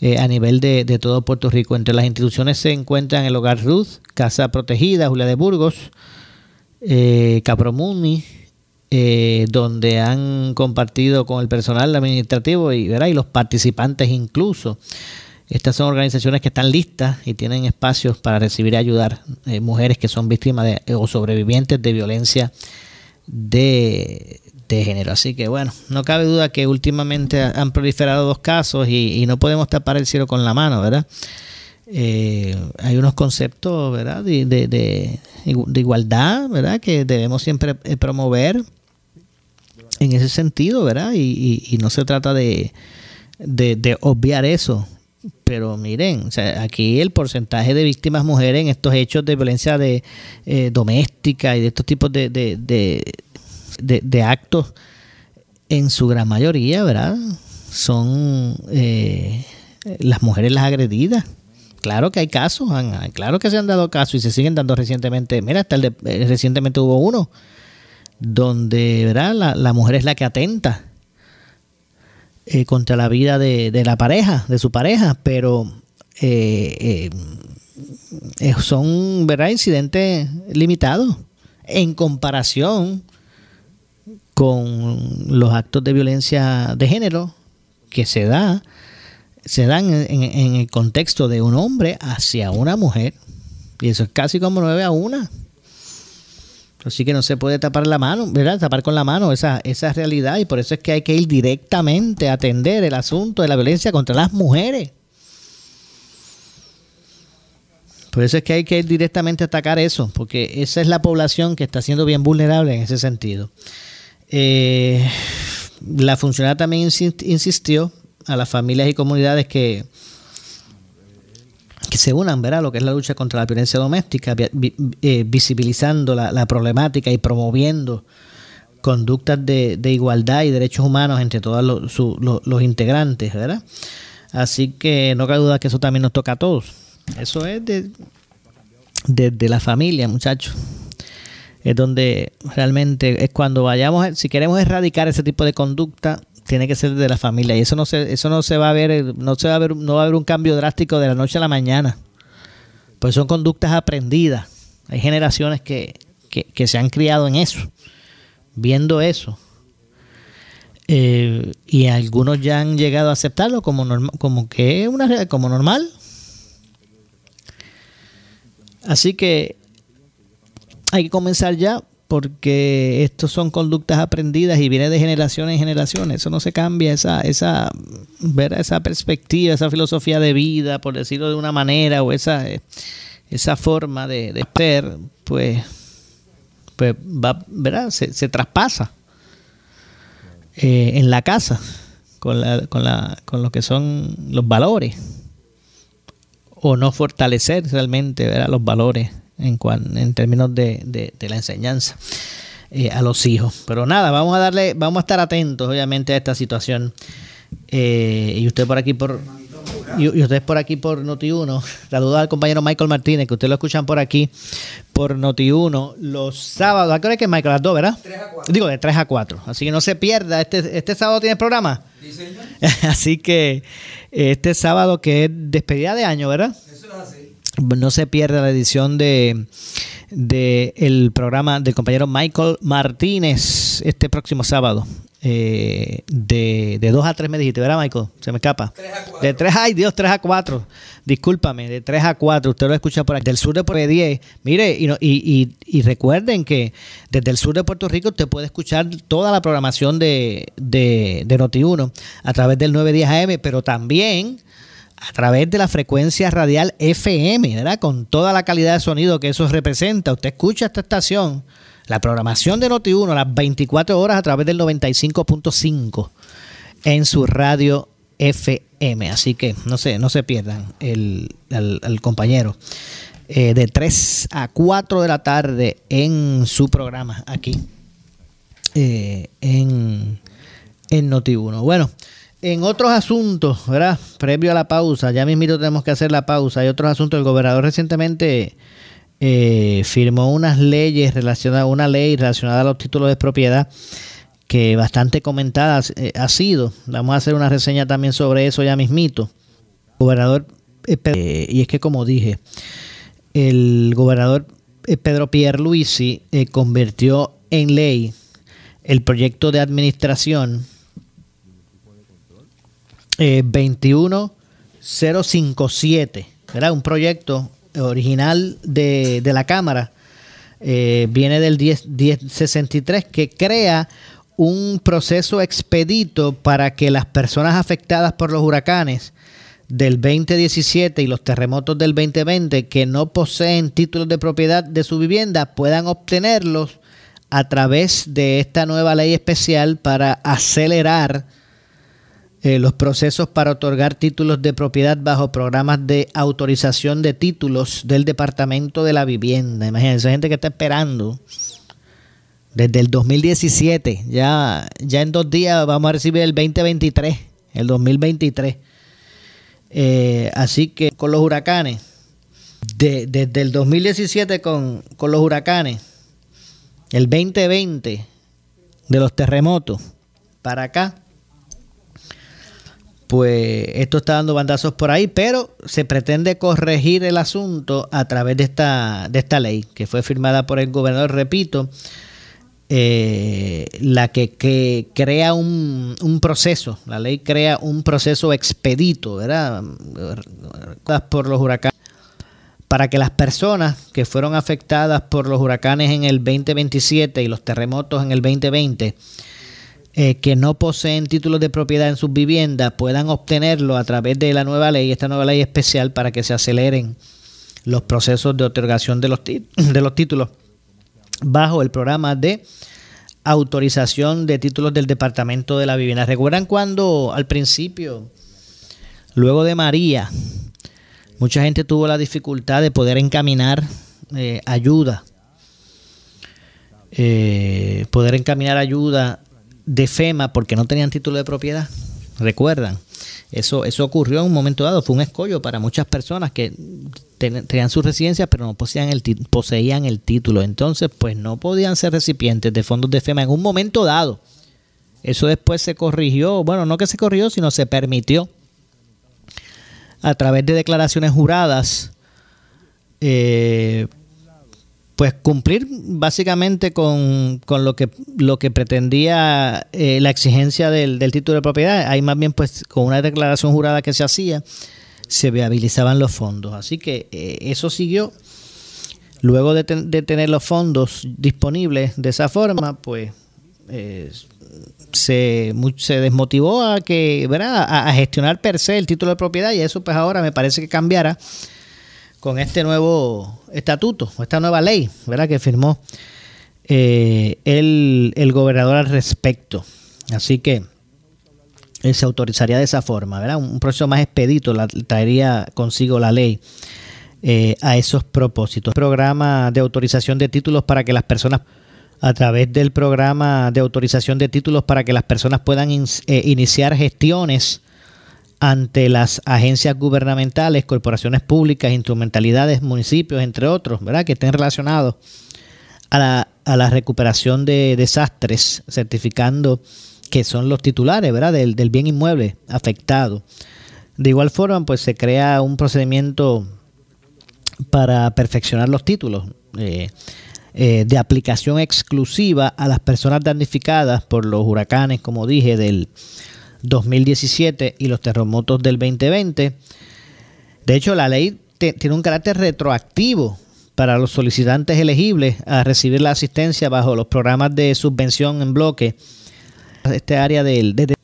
eh, a nivel de, de todo Puerto Rico. Entre las instituciones se encuentran el Hogar Ruth, Casa Protegida, Julia de Burgos, eh, Capromuni, eh, donde han compartido con el personal administrativo y, ¿verdad? y los participantes incluso. Estas son organizaciones que están listas y tienen espacios para recibir y ayudar eh, mujeres que son víctimas de, o sobrevivientes de violencia de, de género. Así que bueno, no cabe duda que últimamente han proliferado dos casos y, y no podemos tapar el cielo con la mano, ¿verdad? Eh, hay unos conceptos, ¿verdad? De, de, de, de igualdad, ¿verdad? Que debemos siempre eh, promover en ese sentido, ¿verdad? Y, y, no se trata de, de, obviar eso. Pero miren, o sea, aquí el porcentaje de víctimas mujeres en estos hechos de violencia de, eh, doméstica y de estos tipos de, de, de, actos, en su gran mayoría, ¿verdad? Son eh, las mujeres las agredidas. Claro que hay casos, claro que se han dado casos y se siguen dando recientemente. Mira, hasta el eh, recientemente hubo uno donde ¿verdad? La, la mujer es la que atenta eh, contra la vida de, de la pareja, de su pareja, pero eh, eh, son ¿verdad? incidentes limitados en comparación con los actos de violencia de género que se da se dan en, en- en el contexto de un hombre hacia una mujer y eso es casi como 9 a 1 así que no se puede tapar la mano verdad tapar con la mano esa esa realidad. Y por eso es que hay que ir directamente a atender el asunto de la violencia contra las mujeres. Por eso es que hay que ir directamente a atacar eso, porque esa es la población que está siendo bien vulnerable en ese sentido. Eh, la funcionaria también insi- insistió a las familias y comunidades que, que se unan ¿verdad? lo que es la lucha contra la violencia doméstica, eh, visibilizando la, la problemática y promoviendo conductas de, igualdad y derechos humanos entre todos los, su- los- los integrantes, ¿verdad? Así que no cabe duda que eso también nos toca a todos. Eso es de, de, la familia, muchachos. Es donde realmente es cuando vayamos, si queremos erradicar ese tipo de conducta, tiene que ser de la familia. Y eso no se, eso no se va a ver, no se va a ver, no va a haber un cambio drástico de la noche a la mañana. Pues son conductas aprendidas. Hay generaciones que, que, se han criado en eso, viendo eso. Eh, y algunos ya han llegado a aceptarlo como norma- como que una como normal. Así que hay que comenzar ya porque estos son conductas aprendidas y viene de generación en generación. Eso no se cambia, esa, esa, ver esa perspectiva, esa filosofía de vida, por decirlo de una manera, o esa, eh, esa forma de, de ser, pues, pues va, ¿verdad? Se, se traspasa eh, en la casa con, la, con, la, con lo que son los valores o no fortalecer realmente ¿verdad? los valores en, cuan- en términos de, de- de la enseñanza eh, a los hijos. Pero nada, vamos a darle, vamos a estar atentos obviamente a esta situación. Eh, y usted por aquí por y, y ustedes por aquí por Noti1, saludos (laughs) al compañero Michael Martínez, que ustedes lo escuchan por aquí por Noti1 los sábados. ¿A qué hora es que Michael? A las 2, ¿verdad? Digo, de 3 a 4. Así que no se pierda. Este, este sábado tiene programa. (laughs) Así que este sábado que es despedida de año, ¿verdad? No se pierda la edición de, de el programa del compañero Michael Martínez este próximo sábado. eh, de, de 2 a 3 me dijiste, ¿verdad, Michael? Se me escapa. De 3 ay Dios, 3 a 4. Discúlpame, de 3 a 4. Usted lo escucha por aquí. Del sur de Puerto Rico, 10. Mire, y, no- y, y, y recuerden que desde el sur de Puerto Rico usted puede escuchar toda la programación de, de, de Noti1 a través del 910 AM, pero también a través de la frecuencia radial FM, ¿verdad? Con toda la calidad de sonido que eso representa. Usted escucha esta estación, la programación de Noti1 las 24 horas a través del 95.5 en su radio FM. Así que no se, no se pierdan el, compañero eh, de 3 a 4 de la tarde en su programa aquí eh, en, en Noti1. Bueno, en otros asuntos, ¿verdad? Previo a la pausa, ya mismito tenemos que hacer la pausa. Hay otros asuntos. El gobernador recientemente eh, firmó unas leyes relacionadas, una ley relacionada a los títulos de propiedad que bastante comentada eh, ha sido. Vamos a hacer una reseña también sobre eso ya mismito. Gobernador, eh, y es que como dije, el gobernador Pedro Pierluisi convirtió en ley el proyecto de administración 21057, era un proyecto original de, la Cámara, eh, viene del 10, 1063, que crea un proceso expedito para que las personas afectadas por los huracanes del 2017 y los terremotos del 2020 que no poseen títulos de propiedad de su vivienda puedan obtenerlos a través de esta nueva ley especial para acelerar eh, los procesos para otorgar títulos de propiedad bajo programas de autorización de títulos del Departamento de la Vivienda. Imagínense, gente que está esperando desde el 2017. Ya, ya en dos días vamos a recibir el 2023, el 2023. Eh, así que con los huracanes, desde el 2017 con, con los huracanes, el 2020 de los terremotos para acá, pues esto está dando bandazos por ahí, pero se pretende corregir el asunto a través de esta, de esta ley que fue firmada por el gobernador, repito, eh, la que, crea un, un, proceso, la ley crea un proceso expedito, ¿verdad? Por los huracanes, para que las personas que fueron afectadas por los huracanes en el 2027 y los terremotos en el 2020, eh, que no poseen títulos de propiedad en sus viviendas puedan obtenerlo a través de la nueva ley, esta nueva ley especial para que se aceleren los procesos de otorgación de los, (clears throat) de los títulos bajo el programa de autorización de títulos del Departamento de la Vivienda. ¿Recuerdan cuando al principio, luego de María, mucha gente tuvo la dificultad de poder encaminar eh, ayuda? Eh, poder encaminar ayuda de FEMA porque no tenían título de propiedad. Recuerdan, eso, eso ocurrió en un momento dado, fue un escollo para muchas personas que tenían su residencia pero no poseían el, poseían el título. Entonces, pues no podían ser recipientes de fondos de FEMA en un momento dado. Eso después se corrigió, bueno, no que se corrigió, sino se permitió a través de declaraciones juradas eh, pues cumplir básicamente con, lo que lo que pretendía eh, la exigencia del, título de propiedad. Ahí más bien pues con una declaración jurada que se hacía se viabilizaban los fondos. Así que eh, eso siguió. Luego de, tener los fondos disponibles de esa forma, pues eh, se, se desmotivó a que, ¿verdad? A, a, gestionar per se el título de propiedad y eso pues ahora me parece que cambiará con este nuevo estatuto, esta nueva ley, ¿verdad? Que firmó eh, el, gobernador al respecto. Así que eh, se autorizaría de esa forma, ¿verdad? Un proceso más expedito la, traería consigo la ley eh, a esos propósitos. Programa de autorización de títulos para que las personas a través del programa de autorización de títulos para que las personas puedan iniciar gestiones ante las agencias gubernamentales, corporaciones públicas, instrumentalidades, municipios, entre otros, ¿verdad? que estén relacionados a la, a la recuperación de desastres, certificando que son los titulares ¿verdad? Del, bien inmueble afectado. De igual forma, pues se crea un procedimiento para perfeccionar los títulos eh, eh, de aplicación exclusiva a las personas damnificadas por los huracanes, como dije, del 2017 y los terremotos del 2020. De hecho, la ley tiene un carácter retroactivo para los solicitantes elegibles a recibir la asistencia bajo los programas de subvención en bloque. Este área del, de,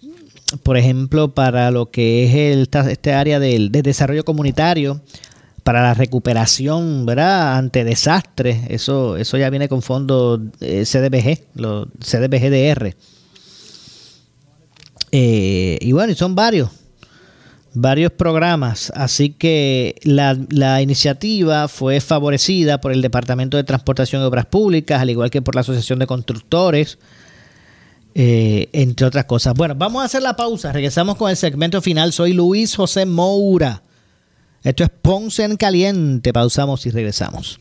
por ejemplo, para lo que es el, este área del de desarrollo comunitario, para la recuperación, ¿verdad? Ante desastres, eso, eso ya viene con fondos eh, CDBG, los CDBGDR. Eh, y bueno, y son varios, varios programas. Así que la, iniciativa fue favorecida por el Departamento de Transportación y Obras Públicas, al igual que por la Asociación de Constructores, eh, entre otras cosas. Bueno, vamos a hacer la pausa. Regresamos con el segmento final. Soy Luis José Moura. Esto es Ponce en Caliente. Pausamos y regresamos.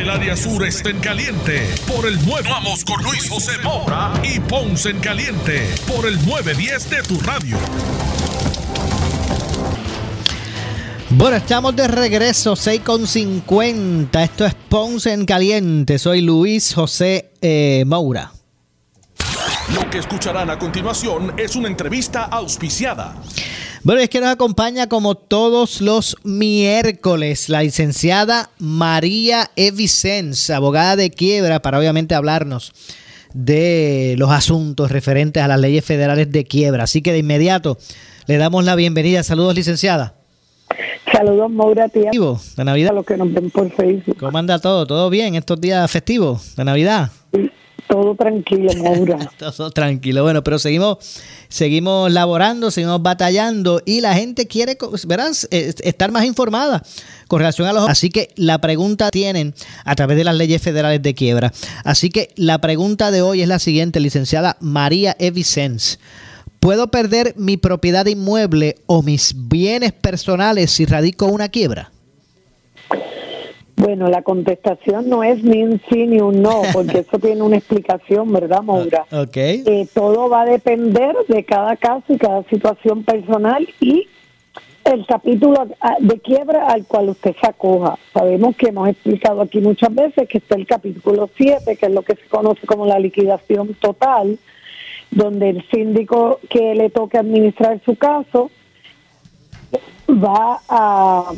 El área sur está en caliente por el 9. Vamos con Luis José Moura y Ponce en caliente por el 910 de tu radio. Bueno, estamos de regreso, 6 con 50. Esto es Ponce en Caliente. Soy Luis José eh, Moura. Lo que escucharán a continuación es una entrevista auspiciada. Bueno, es que nos acompaña como todos los miércoles la licenciada María E. Vicens, abogada de quiebra, para obviamente hablarnos de los asuntos referentes a las leyes federales de quiebra. Así que de inmediato le damos la bienvenida. Saludos, licenciada. Saludos, Maura, tía. De Navidad. A los que nos ven por Facebook. ¿Cómo anda todo? ¿Todo bien estos días festivos de Navidad? Todo tranquilo, Maura. (laughs) todo tranquilo. Bueno, pero seguimos, seguimos laborando, seguimos batallando y la gente quiere, verás, eh, estar más informada con relación a los... Así que la pregunta tienen a través de las leyes federales de quiebra. Así que la pregunta de hoy es la siguiente, licenciada María E. Vicens. ¿Puedo perder mi propiedad inmueble o mis bienes personales si radico una quiebra? Bueno, la contestación no es ni un sí ni un no, porque eso (laughs) tiene una explicación, ¿verdad, Maura? Ok. Eh, todo va a depender de cada caso y cada situación personal y el capítulo ah, de quiebra al cual usted se acoja. Sabemos que hemos explicado aquí muchas veces que está el capítulo 7, que es lo que se conoce como la liquidación total, donde el síndico que le toque administrar su caso va a,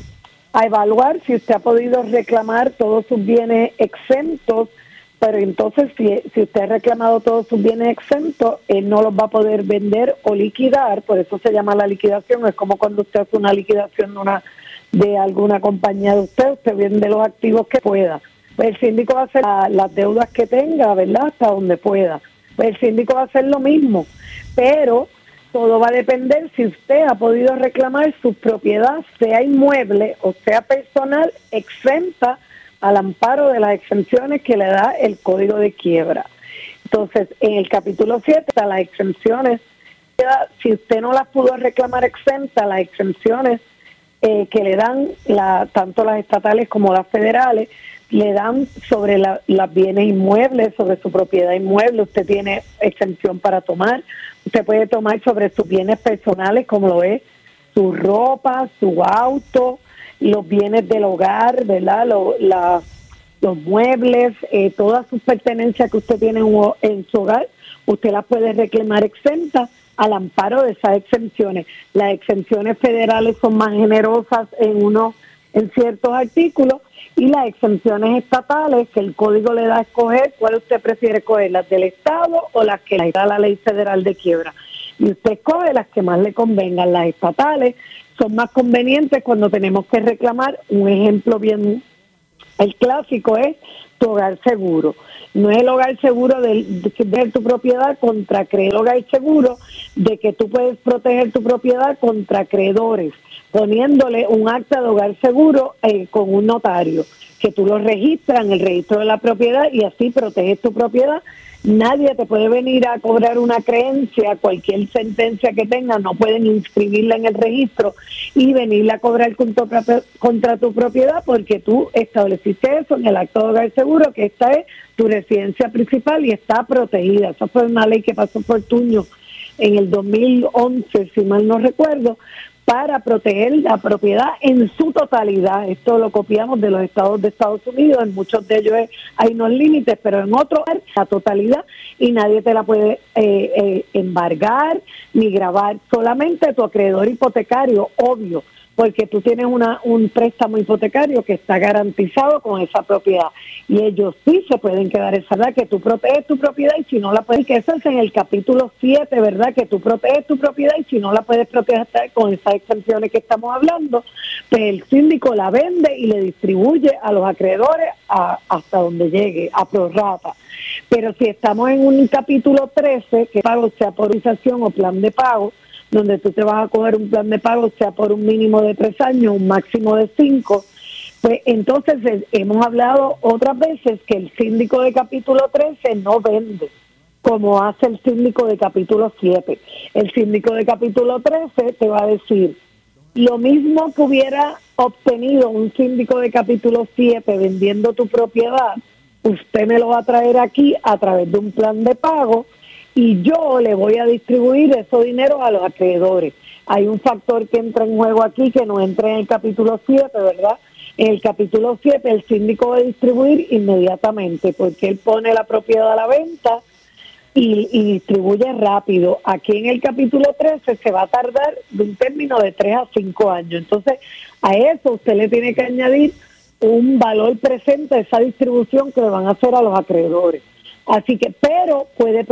a evaluar si usted ha podido reclamar todos sus bienes exentos, pero entonces si, si usted ha reclamado todos sus bienes exentos, él no los va a poder vender o liquidar, por eso se llama la liquidación, es como cuando usted hace una liquidación de, una, de alguna compañía de usted, usted vende los activos que pueda. Pues el síndico va a hacer la- las deudas que tenga, ¿verdad? Hasta donde pueda. Pues el síndico va a hacer lo mismo, pero todo va a depender si usted ha podido reclamar su propiedad, sea inmueble o sea personal, exenta al amparo de las exenciones que le da el código de quiebra. Entonces, en el capítulo 7 están las exenciones. Si usted no las pudo reclamar exenta, las exenciones eh, que le dan tanto las estatales como las federales, le dan sobre la- las bienes inmuebles, sobre su propiedad inmueble, usted tiene exención para tomar, usted puede tomar sobre sus bienes personales como lo es su ropa, su auto, los bienes del hogar, ¿verdad? Los muebles, eh, todas sus pertenencias que usted tiene en su hogar, usted las puede reclamar exenta al amparo de esas exenciones. Las exenciones federales son más generosas en unos en ciertos artículos y las exenciones estatales que el código le da a escoger, ¿cuál usted prefiere coger? ¿Las del Estado o las que le da la ley federal de quiebra? Y usted escoge las que más le convengan. Las estatales son más convenientes cuando tenemos que reclamar. Un ejemplo bien el clásico es tu hogar seguro. No es el hogar seguro de, de tu propiedad contra el hogar seguro de que tú puedes proteger tu propiedad contra acreedores, poniéndole un acta de hogar seguro eh, con un notario, que tú lo registras en el registro de la propiedad y así proteges tu propiedad. Nadie te puede venir a cobrar una creencia, cualquier sentencia que tenga, no pueden inscribirla en el registro y venirla a cobrar contra, contra tu propiedad porque tú estableciste eso en el acto de hogar seguro, que esta es tu residencia principal y está protegida. Esa fue una ley que pasó por Tuño en el 2011, si mal no recuerdo, para proteger la propiedad en su totalidad. Esto lo copiamos de los estados de Estados Unidos, en muchos de ellos hay unos límites, pero en otros la totalidad y nadie te la puede eh, eh, embargar ni grabar, solamente tu acreedor hipotecario, obvio, porque tú tienes una, un préstamo hipotecario que está garantizado con esa propiedad y ellos sí se pueden quedar esa verdad que tú proteges tu propiedad y si no la puedes, que eso es en el capítulo 7, ¿verdad? Que tú proteges tu propiedad y si no la puedes proteger con esas exenciones que estamos hablando, pues el síndico la vende y le distribuye a los acreedores hasta donde llegue, a prorrata. Pero si estamos en un capítulo 13, que pago sea por o plan de pago, donde tú te vas a coger un plan de pago, sea por un mínimo de tres años, un máximo de cinco, pues entonces eh, hemos hablado otras veces que el síndico de capítulo 13 no vende como hace el síndico de capítulo 7. El síndico de capítulo 13 te va a decir lo mismo que hubiera obtenido un síndico de capítulo 7 vendiendo tu propiedad, usted me lo va a traer aquí a través de un plan de pago y yo le voy a distribuir ese dinero a los acreedores. Hay un factor que entra en juego aquí que no entra en el capítulo 7, ¿verdad? En el capítulo 7 el síndico va a distribuir inmediatamente porque él pone la propiedad a la venta y, distribuye rápido. Aquí en el capítulo 13 se va a tardar de un término de 3 a 5 años. Entonces, a eso usted le tiene que añadir un valor presente de esa distribución que le van a hacer a los acreedores. Así que, pero puede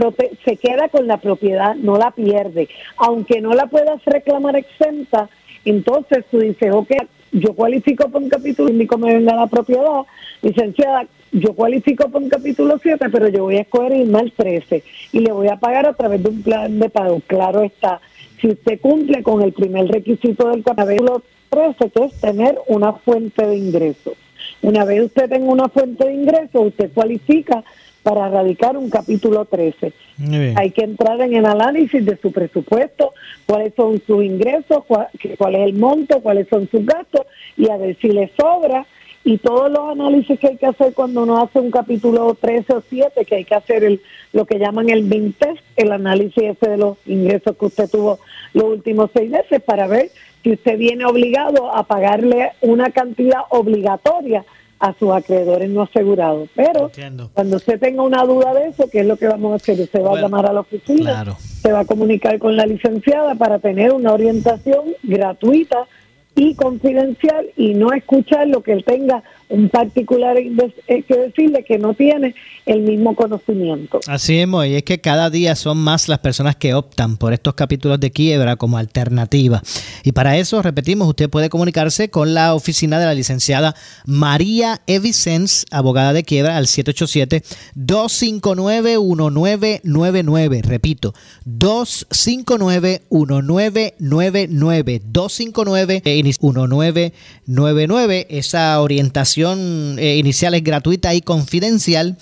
se queda con la propiedad, no la pierde. Aunque no la puedas reclamar exenta, entonces tú dices, ok, yo cualifico por un capítulo síndico me venga la propiedad, licenciada, yo cualifico por un capítulo 7, pero yo voy a escoger irme al 13 y le voy a pagar a través de un plan de pago. Claro está, si usted cumple con el primer requisito del capítulo 13, que es tener una fuente de ingreso. Una vez usted tenga una fuente de ingreso, usted cualifica para radicar un capítulo 13. Muy bien. Hay que entrar en el análisis de su presupuesto, cuáles son sus ingresos, cuál, cuál es el monto, cuáles son sus gastos y a ver si le sobra. Y todos los análisis que hay que hacer cuando uno hace un capítulo 13 o 7, que hay que hacer el, lo que llaman el VINTEST, el análisis ese de los ingresos que usted tuvo los últimos seis meses, para ver si usted viene obligado a pagarle una cantidad obligatoria a sus acreedores no asegurados. Pero cuando usted tenga una duda de eso, ¿qué es lo que vamos a hacer? Usted va a llamar a la oficina, Claro. se va a comunicar con la licenciada para tener una orientación gratuita y confidencial y no escuchar lo que él tenga un particular indes- eh, que decirle que no tiene el mismo conocimiento. Así es, y es que cada día son más las personas que optan por estos capítulos de quiebra como alternativa. Y para eso, repetimos, usted puede comunicarse con la oficina de la licenciada María Evicens, abogada de quiebra, al 787-259-1999. Repito, 259-1999. 259-1999. Esa orientación eh, inicial es gratuita y confidencial.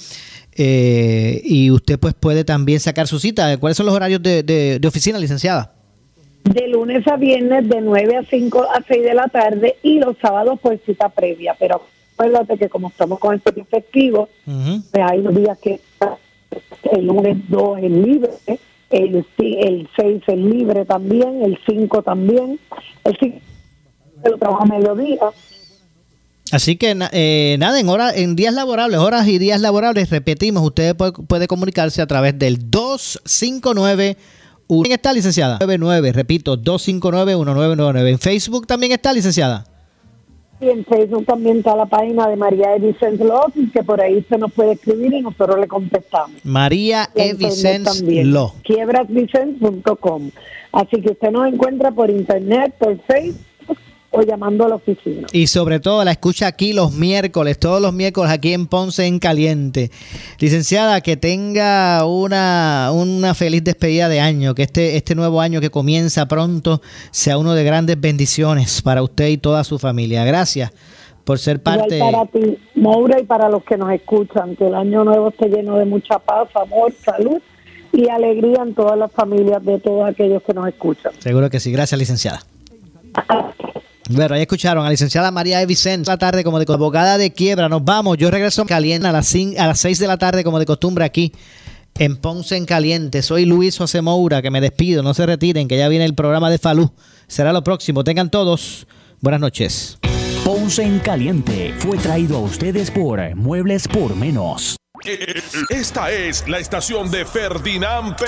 Eh, y usted pues puede también sacar su cita. ¿Cuáles son los horarios de, de- de oficina, licenciada? De lunes a viernes de 9 a 5 a 6 de la tarde y los sábados por cita previa. Pero acuérdate que como estamos con este festivo, pues hay unos días que el lunes 2 es libre, el, el 6 es libre también, el 5 también, el 5 lo trabajo a mediodía. Así que eh, nada, en, hora, en días laborables, horas y días laborables, repetimos, usted puede, puede comunicarse a través del 259 ¿Quién está, licenciada? 99, repito, 259-1999. En Facebook también está, licenciada. Y en Facebook también está la página de María de Vicente López, que por ahí se nos puede escribir y nosotros le contestamos. María La E. internet Vicens también, Lo. quiebrasvicens.com. Así que usted nos encuentra por internet, por Facebook o llamando a la oficina. Y sobre todo la escucha aquí los miércoles, todos los miércoles aquí en Ponce en Caliente. Licenciada, que tenga una, una feliz despedida de año, que este, este nuevo año que comienza pronto sea uno de grandes bendiciones para usted y toda su familia. Gracias por ser parte. Igual para ti, Moura, y para los que nos escuchan, que el año nuevo esté lleno de mucha paz, amor, salud y alegría en todas las familias de todos aquellos que nos escuchan. Seguro que sí. Gracias, licenciada. Bueno, ahí escucharon a la licenciada María E. Vicente. La tarde como de abogada de quiebra. Nos vamos. Yo regreso caliente a las, a las 6 de la tarde como de costumbre aquí en Ponce en Caliente. Soy Luis José Moura, que me despido. No se retiren, que ya viene el programa de Falú. Será lo próximo. Tengan todos buenas noches. Ponce en Caliente fue traído a ustedes por Muebles por Menos. Esta es la estación de Ferdinand Pérez.